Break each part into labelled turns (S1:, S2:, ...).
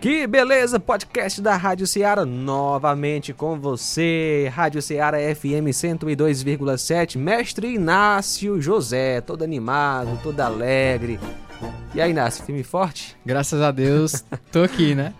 S1: Que beleza, podcast da Rádio Ceará novamente com você, Rádio Ceará FM 102,7, mestre Inácio José, todo animado, todo alegre. E aí, Inácio, firme e forte?
S2: Graças a Deus, tô aqui, né?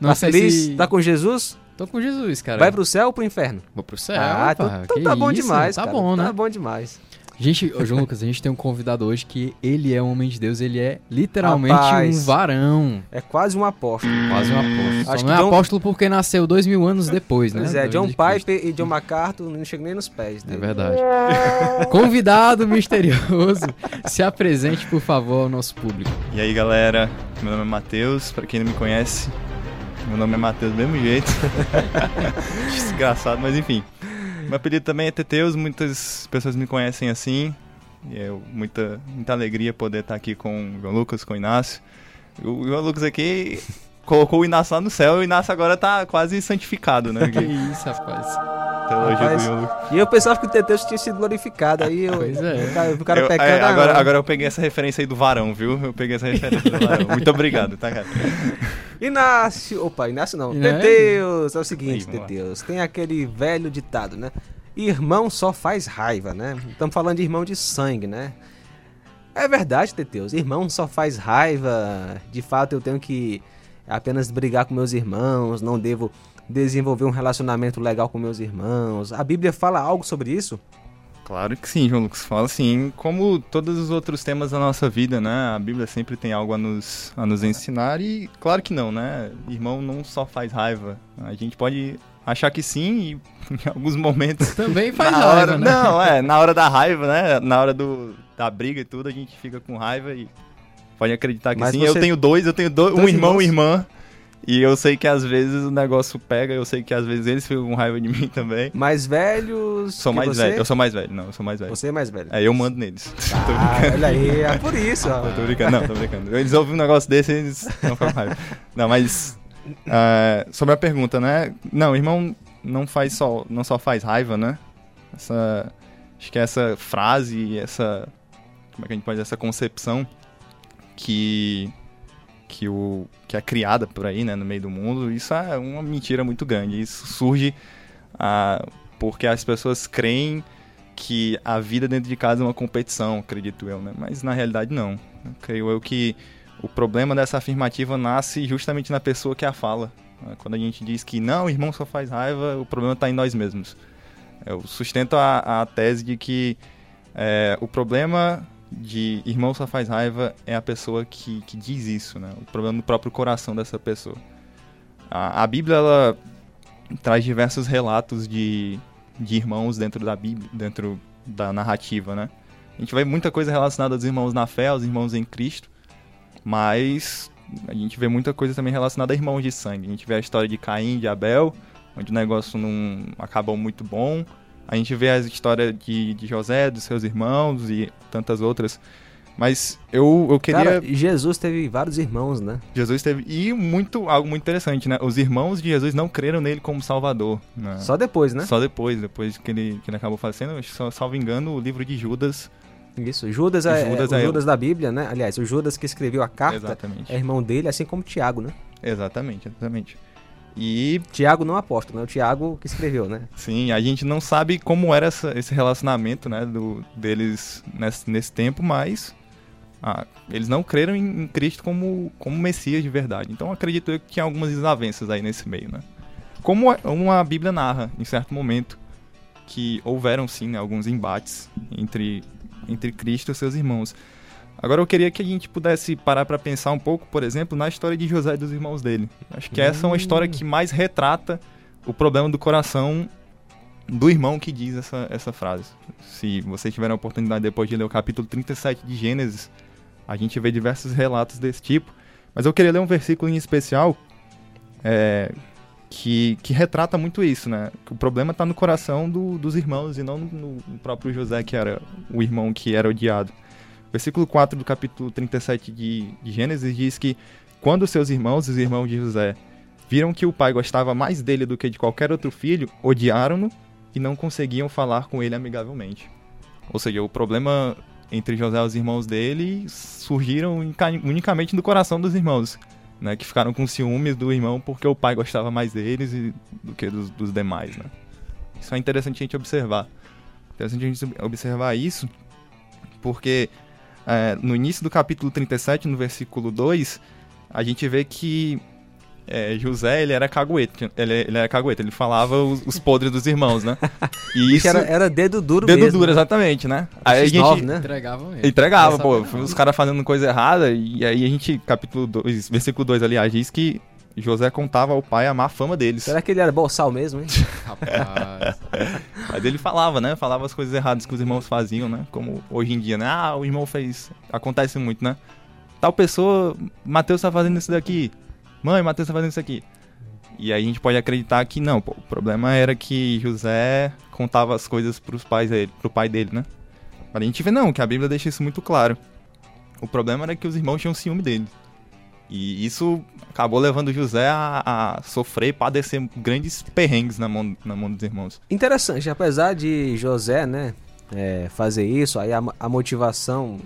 S1: Não tá feliz? Se... Tá com Jesus?
S2: Tô com Jesus, cara.
S1: Vai pro céu ou pro inferno?
S2: Vou pro céu.
S1: Ah, então, então tá bom demais.
S2: Tá
S1: cara.
S2: bom, né?
S1: Tá bom demais.
S2: Gente, ô João Lucas, a gente tem um convidado hoje que ele é um homem de Deus, ele é literalmente Rapaz, um varão.
S1: É quase um apóstolo.
S2: Quase um apóstolo. Só Acho não é John... apóstolo porque nasceu dois mil anos depois, né?
S1: Pois é, John Piper e John MacArthur não chegam nem nos pés dele.
S2: É verdade. Convidado misterioso, se apresente, por favor, ao nosso público.
S3: E aí, galera, meu nome é Matheus, pra quem não me conhece, meu nome é Matheus do mesmo jeito. Desgraçado, mas enfim. Meu apelido também é Teteus, muitas pessoas me conhecem assim. E é muita, muita alegria poder estar aqui com o João Lucas, com o Inácio. O João Lucas aqui colocou o Inácio lá no céu e o Inácio agora tá quase santificado, né?
S2: que isso, rapaz.
S1: Rapaz, e eu pensava que o Teteus tinha sido glorificado. Aí eu,
S2: pois é.
S1: o cara, o cara eu, pecando. É,
S3: agora, agora eu peguei essa referência aí do varão, viu? Eu peguei essa referência do varão. Muito obrigado, tá, cara?
S1: Inácio. Opa, Inácio não. É? Teteus. É o seguinte, Aí, Teteus. Tem aquele velho ditado, né? Irmão só faz raiva, né? Estamos falando de irmão de sangue, né? É verdade, Teteus. Irmão só faz raiva. De fato, eu tenho que apenas brigar com meus irmãos. Não devo desenvolver um relacionamento legal com meus irmãos. A Bíblia fala algo sobre isso?
S3: Claro que sim, João Lucas. Fala sim. Como todos os outros temas da nossa vida, né? A Bíblia sempre tem algo a nos, a nos ensinar e claro que não, né? Irmão não só faz raiva. A gente pode achar que sim e em alguns momentos...
S2: Também faz raiva,
S3: hora,
S2: né?
S3: Não, é. Na hora da raiva, né? Na hora do, da briga e tudo, a gente fica com raiva e pode acreditar que Mas sim. Você... Eu tenho dois, eu tenho dois, um irmão e irmã. E eu sei que às vezes o negócio pega, eu sei que às vezes eles ficam com raiva de mim também.
S1: Mais velhos?
S3: Sou mais
S1: você?
S3: velho, eu sou mais velho, não, eu sou mais velho.
S1: Você é mais velho?
S3: É, eu mando neles.
S1: Ah, olha aí, é por isso, ó.
S3: tô brincando, não, tô brincando. Eles ouvem um negócio desse e eles não ficam com raiva. Não, mas. Uh, sobre a pergunta, né? Não, irmão não faz só, não só faz raiva, né? Essa. Acho que é essa frase, essa. Como é que a gente pode dizer? Essa concepção que que, o, que é criada por aí, né, no meio do mundo, isso é uma mentira muito grande. Isso surge ah, porque as pessoas creem que a vida dentro de casa é uma competição, acredito eu, né? Mas na realidade não. Eu creio eu que o problema dessa afirmativa nasce justamente na pessoa que a fala. Quando a gente diz que não, o irmão só faz raiva, o problema está em nós mesmos. Eu sustento a, a tese de que é, o problema de irmão só faz raiva é a pessoa que, que diz isso, né? O problema no próprio coração dessa pessoa. A, a Bíblia, ela traz diversos relatos de, de irmãos dentro da Bíblia, dentro da narrativa, né? A gente vê muita coisa relacionada aos irmãos na fé, aos irmãos em Cristo, mas a gente vê muita coisa também relacionada a irmãos de sangue. A gente vê a história de Caim e de Abel, onde o negócio não acabou muito bom, a gente vê a história de, de José, dos seus irmãos e tantas outras. Mas eu, eu queria. Cara,
S1: Jesus teve vários irmãos, né?
S3: Jesus teve. E muito, algo muito interessante, né? Os irmãos de Jesus não creram nele como Salvador. Né?
S1: Só depois, né?
S3: Só depois, depois que ele, que ele acabou falecendo. Só, salvo engano, o livro de Judas.
S1: Isso, Judas é, Judas, é, é Judas da Bíblia, né? Aliás, o Judas que escreveu a carta
S3: exatamente.
S1: é irmão dele, assim como Tiago, né?
S3: Exatamente, exatamente. E.
S1: Tiago não aposta, né? O Tiago que escreveu, né?
S3: Sim, a gente não sabe como era essa, esse relacionamento, né? Do, deles nesse, nesse tempo, mas. Ah, eles não creram em, em, Cristo como, como Messias de verdade. Então acredito eu que tinha algumas desavenças aí nesse meio, né? Como uma Bíblia narra, em certo momento, que houveram sim né, alguns embates entre, entre Cristo e seus irmãos. Agora eu queria que a gente pudesse parar para pensar um pouco, por exemplo, na história de José e dos irmãos dele. Acho que essa é uma história que mais retrata o problema do coração do irmão que diz essa, essa frase. Se vocês tiverem a oportunidade depois de ler o capítulo 37 de Gênesis, a gente vê diversos relatos desse tipo. Mas eu queria ler um versículo em especial é, que, que retrata muito isso, né? Que o problema está no coração do, dos irmãos e não no, no próprio José, que era o irmão que era odiado. Versículo 4 do capítulo 37 de, de Gênesis diz que quando seus irmãos, os irmãos de José, viram que o pai gostava mais dele do que de qualquer outro filho, odiaram-no e não conseguiam falar com ele amigavelmente. Ou seja, o problema entre José e os irmãos dele surgiram unicamente do coração dos irmãos. né? Que ficaram com ciúmes do irmão porque o pai gostava mais deles e, do que dos, dos demais, né? Isso é interessante a gente observar. Interessante a gente observar isso porque é, no início do capítulo 37, no versículo 2, a gente vê que é, José, ele era caguete, ele, ele era caguete, ele falava os, os podres dos irmãos, né?
S1: E isso... Era, era, dedo duro
S3: dedo
S1: mesmo.
S3: duro, né? exatamente, né? Aí a gente... 9, né?
S2: Entregava mesmo.
S3: Entregava, pô, os caras fazendo coisa errada, e aí a gente, capítulo 2, versículo 2, aliás, diz que José contava ao pai a má fama deles.
S1: Será que ele era boçal mesmo, hein?
S2: Rapaz.
S3: Mas ele falava, né? Falava as coisas erradas que os irmãos faziam, né? Como hoje em dia, né? Ah, o irmão fez. Acontece muito, né? Tal pessoa, Mateus tá fazendo isso daqui. Mãe, Mateus tá fazendo isso aqui. E aí a gente pode acreditar que não, pô, o problema era que José contava as coisas pros pais dele, pro pai dele, né? Mas a gente vê não, que a Bíblia deixa isso muito claro. O problema era que os irmãos tinham ciúme dele. E isso acabou levando José a, a sofrer e padecer grandes perrengues na mão, na mão dos irmãos.
S1: Interessante, apesar de José, né, é, fazer isso, aí a, a, motivação,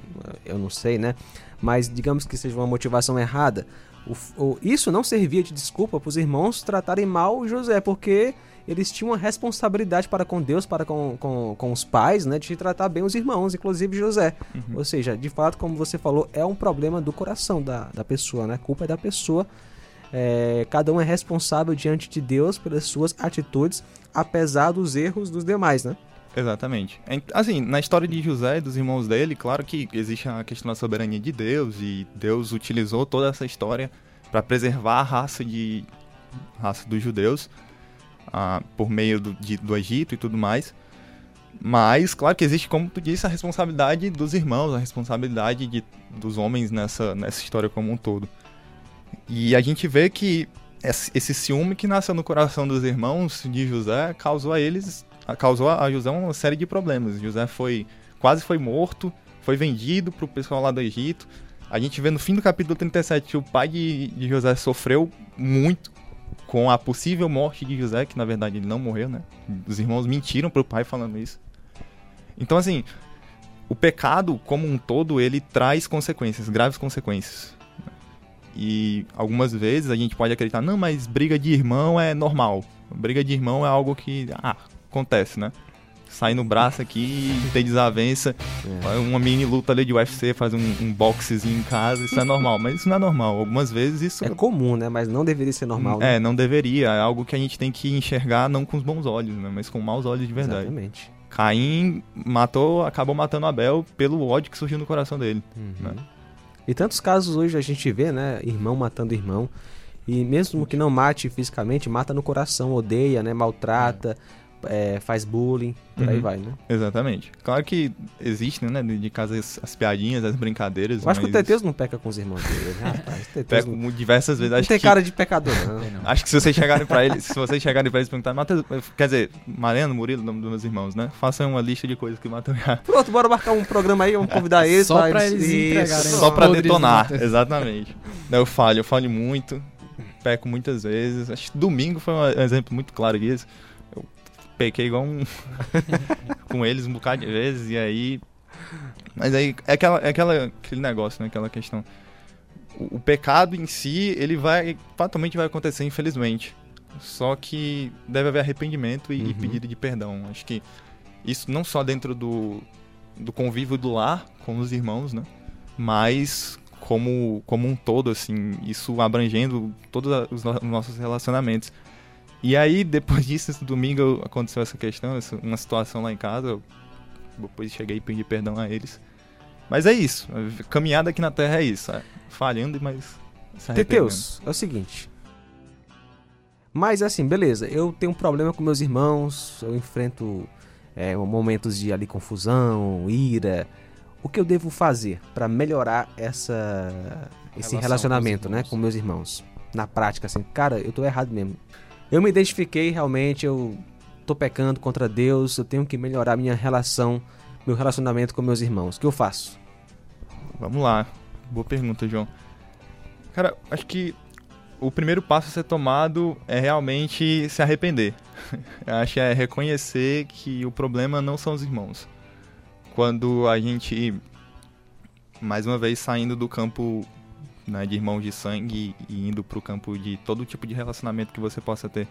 S1: eu não sei, né, mas digamos que seja uma motivação errada, o, o, isso não servia de desculpa para os irmãos tratarem mal José, porque eles tinham uma responsabilidade para com Deus, para com, com, com os pais, né, de tratar bem os irmãos, inclusive José. Uhum. Ou seja, de fato, como você falou, é um problema do coração da, da pessoa, né? A culpa é da pessoa. É, cada um é responsável diante de Deus pelas suas atitudes, apesar dos erros dos demais, né?
S3: Exatamente. Assim, na história de José e dos irmãos dele, claro que existe a questão da soberania de Deus e Deus utilizou toda essa história para preservar a raça de raça dos judeus por meio do, de, do Egito e tudo mais. Mas, claro que existe, como tu disse, a responsabilidade dos irmãos, a responsabilidade de, dos homens nessa, nessa história como um todo. E a gente vê que esse ciúme que nasceu no coração dos irmãos de José causou a eles, causou a José uma série de problemas. José foi quase foi morto, foi vendido para o pessoal lá do Egito. A gente vê no fim do capítulo 37 que o pai de, de José sofreu muito com a possível morte de José, que na verdade ele não morreu, né? Os irmãos mentiram pro pai falando isso. Então, assim, o pecado como um todo, ele traz consequências, graves consequências. E algumas vezes a gente pode acreditar, não, mas briga de irmão é normal. Briga de irmão é algo que, ah, acontece, né? Sair no braço aqui e ter desavença. É. Uma mini luta ali de UFC, fazer um, um boxezinho em casa, isso é normal. Mas isso não é normal. Algumas vezes isso.
S1: É comum, né? Mas não deveria ser normal.
S3: Né? É, não deveria. É algo que a gente tem que enxergar não com os bons olhos, né? Mas com maus olhos de verdade.
S1: Exatamente.
S3: Caim matou, acabou matando Abel pelo ódio que surgiu no coração dele. Uhum. Né?
S1: E tantos casos hoje a gente vê, né? Irmão matando irmão. E mesmo que não mate fisicamente, mata no coração, odeia, né? Maltrata. É é, faz bullying, por uhum. aí vai, né?
S3: Exatamente. Claro que existe, né, de casa as, as piadinhas, as brincadeiras.
S1: Eu acho mas... que o Teteus não peca com os irmãos dele, né? rapaz.
S3: Peca não... diversas vezes.
S1: Não
S3: acho
S1: tem
S3: que...
S1: cara de pecador, não.
S3: Acho que se vocês chegarem pra eles, se vocês chegarem pra eles e perguntarem, Mateus, quer dizer, Mariano, Murilo, nome dos meus irmãos, né? Façam uma lista de coisas que matam já.
S1: Pronto, bora marcar um programa aí, vamos convidar eles.
S2: Só pra eles, eles entregarem.
S3: Só pra detonar, exatamente. Eu falho, eu falho muito, peco muitas vezes. Acho que domingo foi um exemplo muito claro disso pequei igual um. com eles um bocado de vezes, e aí. Mas aí é, aquela, é aquela, aquele negócio, né? Aquela questão. O, o pecado em si, ele vai. Fatalmente vai acontecer, infelizmente. Só que deve haver arrependimento e, uhum. e pedido de perdão. Acho que isso não só dentro do, do convívio do lar com os irmãos, né? Mas como, como um todo, assim, isso abrangendo todos os, no os nossos relacionamentos. E aí, depois disso, esse domingo aconteceu essa questão, uma situação lá em casa. Eu depois cheguei e pedi perdão a eles. Mas é isso. A caminhada aqui na Terra é isso. É falhando, mas.
S1: Teteus, é o seguinte. Mas assim, beleza. Eu tenho um problema com meus irmãos. Eu enfrento é, momentos de ali confusão, ira. O que eu devo fazer para melhorar essa esse relacionamento, com né, com meus irmãos? Na prática, assim, cara, eu tô errado mesmo. Eu me identifiquei realmente, eu tô pecando contra Deus, eu tenho que melhorar minha relação, meu relacionamento com meus irmãos. O que eu faço?
S3: Vamos lá. Boa pergunta, João. Cara, acho que o primeiro passo a ser tomado é realmente se arrepender. acho que é reconhecer que o problema não são os irmãos. Quando a gente, mais uma vez, saindo do campo né, de irmãos de sangue e indo para o campo de todo tipo de relacionamento que você possa ter.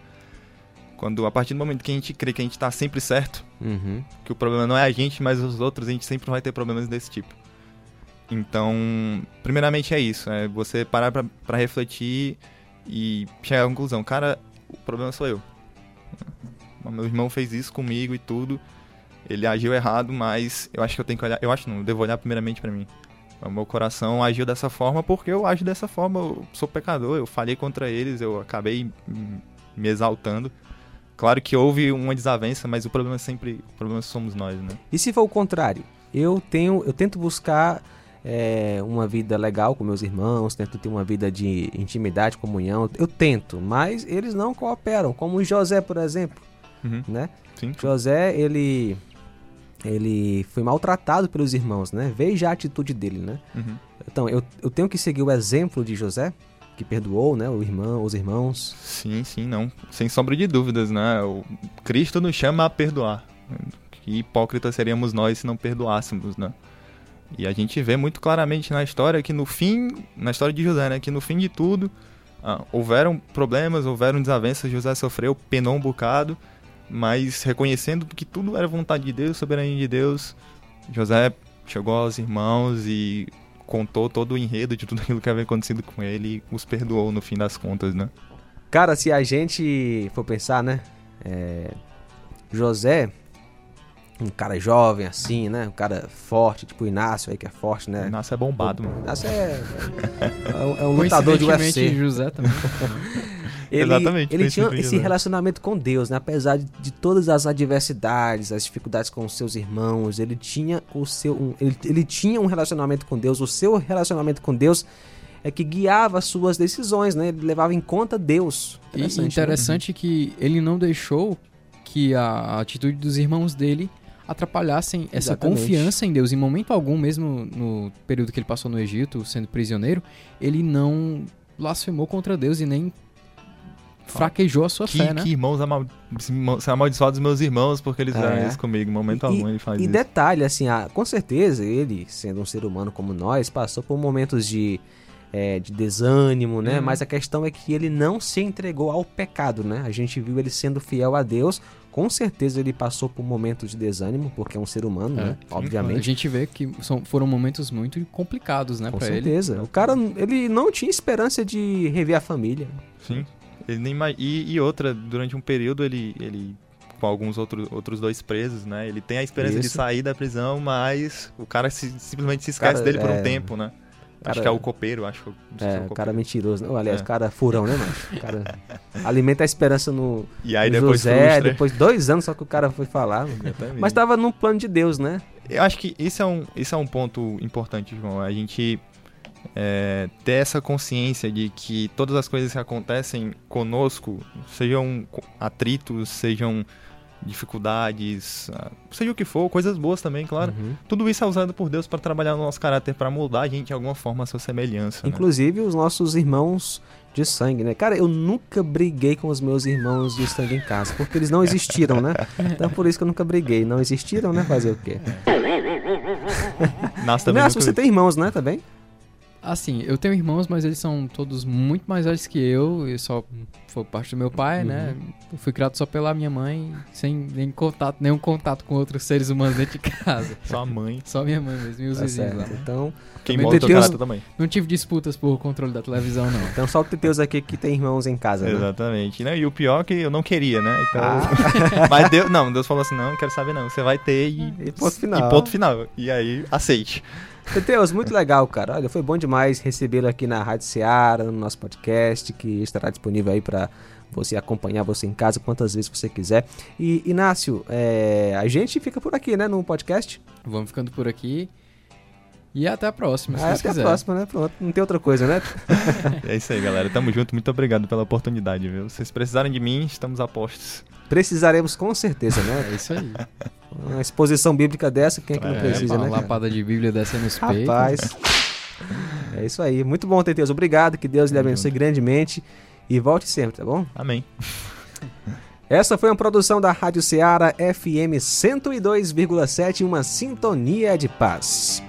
S3: Quando a partir do momento que a gente crê que a gente está sempre certo,
S1: uhum.
S3: que o problema não é a gente, mas os outros, a gente sempre vai ter problemas desse tipo. Então, primeiramente é isso, é você parar para refletir e chegar à conclusão, cara, o problema sou eu. Meu irmão fez isso comigo e tudo. Ele agiu errado, mas eu acho que eu tenho que olhar, eu acho não, eu devo olhar primeiramente para mim. O meu coração agiu dessa forma porque eu ajo dessa forma, eu sou pecador, eu falhei contra eles, eu acabei me exaltando. Claro que houve uma desavença, mas o problema é sempre, o problema somos nós, né?
S1: E se for o contrário? Eu tenho, eu tento buscar é, uma vida legal com meus irmãos, tento ter uma vida de intimidade, comunhão. Eu tento, mas eles não cooperam, como José, por exemplo,
S3: uhum.
S1: né?
S3: Sim.
S1: José, ele ele foi maltratado pelos irmãos, né? Veja a atitude dele, né?
S3: Uhum.
S1: Então, eu, eu tenho que seguir o exemplo de José, que perdoou, né? O irmão, os irmãos.
S3: Sim, sim, não. Sem sombra de dúvidas, né? O Cristo nos chama a perdoar. Que hipócritas seríamos nós se não perdoássemos, né? E a gente vê muito claramente na história que no fim, na história de José, né, que no fim de tudo, ah, houveram problemas, houveram desavenças, José sofreu, penou um bocado, mas reconhecendo que tudo era vontade de Deus, soberania de Deus, José chegou aos irmãos e contou todo o enredo de tudo aquilo que havia acontecido com ele e os perdoou no fim das contas, né?
S1: Cara, se a gente for pensar, né, é... José um cara jovem assim, né? Um cara forte, tipo o Inácio aí que é forte, né?
S3: Inácio é bombado, mano.
S1: Inácio é, é, é um lutador de UFC.
S2: José também.
S1: ele, Exatamente. Ele tinha esse relacionamento com Deus, né? Apesar de, de, todas as adversidades, as dificuldades com os seus irmãos, ele tinha o seu, um, ele, ele tinha um relacionamento com Deus. O seu relacionamento com Deus é que guiava as suas decisões, né? Ele levava em conta Deus.
S2: Interessante, e interessante né? que ele não deixou que a atitude dos irmãos dele atrapalhassem essa Exatamente. confiança em Deus. Em momento algum, mesmo no período que ele passou no Egito, sendo prisioneiro, ele não blasfemou contra Deus e nem fraquejou a sua
S3: que,
S2: fé, né?
S3: Que irmãos amal... ser amaldiçoados meus irmãos porque eles fizeram é. isso comigo. Em momento
S1: e,
S3: algum ele faz
S1: e
S3: isso.
S1: E detalhe, assim, ah, com certeza ele, sendo um ser humano como nós, passou por momentos de, é, de desânimo, né? Uhum. Mas a questão é que ele não se entregou ao pecado, né? A gente viu ele sendo fiel a Deus com certeza ele passou por momentos de desânimo, porque é um ser humano, é, né? Sim, Obviamente. A
S2: gente vê que são, foram momentos muito complicados, né,
S1: com
S2: pra
S1: certeza.
S2: ele.
S1: O cara, ele não tinha esperança de rever a família.
S3: Sim. Ele nem e, e outra, durante um período ele, ele com alguns outros, outros dois presos, né? Ele tem a esperança Isso. de sair da prisão, mas o cara se, simplesmente se esquece cara, dele por um é... tempo, né? Cara, acho que é o copeiro, acho que
S1: é, é o cara mentiroso. Não, aliás, é. cara furão, né, mano? O cara alimenta a esperança no,
S3: e aí
S1: no
S3: depois
S1: José, depois de dois anos só que o cara foi falar. Mas tava no plano de Deus, né?
S3: Eu acho que isso é um, isso é um ponto importante, João. A gente é, ter essa consciência de que todas as coisas que acontecem conosco, sejam atritos, sejam dificuldades, ah, seja o que for, coisas boas também, claro. Uhum. Tudo isso é usado por Deus para trabalhar no nosso caráter, para moldar a gente de alguma forma a sua semelhança.
S1: Né? Inclusive né? os nossos irmãos de sangue, né? Cara, eu nunca briguei com os meus irmãos de sangue em casa, porque eles não existiram, né? Então por isso que eu nunca briguei. Não existiram, né? Fazer o quê?
S3: Nossa, também
S1: Nossa, você tem irmãos, né? Também?
S2: Assim, eu tenho irmãos, mas eles são todos muito mais velhos que eu, e só foi parte do meu pai, né? uhum. né? Eu fui criado só pela minha mãe, sem nem contato, nenhum contato com outros seres humanos dentro de casa.
S3: Só a mãe.
S2: Só minha mãe mesmo, e os tá vizinhos lá.
S1: Então,
S3: quem molda o caráter também.
S2: Não tive disputas por controle da televisão, não.
S1: Então só o Teteus aqui que tem irmãos em casa, né?
S3: Exatamente. Né? E o pior é que eu não queria, né? Então... Ah. Mas Deus, não, Deus falou assim, não, não quero saber não, você vai ter e...
S1: E ponto final.
S3: E ponto final. E aí, aceite.
S1: Teteus, muito legal, cara. Olha, foi bom demais recebê-lo aqui na Rádio Seara, no nosso podcast, que estará disponível aí para você acompanhar você em casa quantas vezes você quiser. E, Inácio, é, a gente fica por aqui, né, no podcast?
S2: Vamos ficando por aqui. E até a próxima, se
S1: ah, Até quiser. a próxima, né? Pronto, não tem outra coisa, né?
S3: é isso aí, galera. Tamo junto. Muito obrigado pela oportunidade, viu? Vocês precisarem de mim, estamos a postos.
S1: Precisaremos com certeza, né?
S2: É isso aí.
S1: Uma exposição bíblica dessa, quem é que não é, precisa, né?
S2: Uma lapada de Bíblia dessa nos
S1: peitos. Rapaz. É isso aí. Muito bom, Teteus. Obrigado. Que Deus lhe abençoe grandemente. E volte sempre, tá bom?
S3: Amém.
S1: Essa foi uma produção da Rádio Ceará FM 102,7, uma sintonia de paz.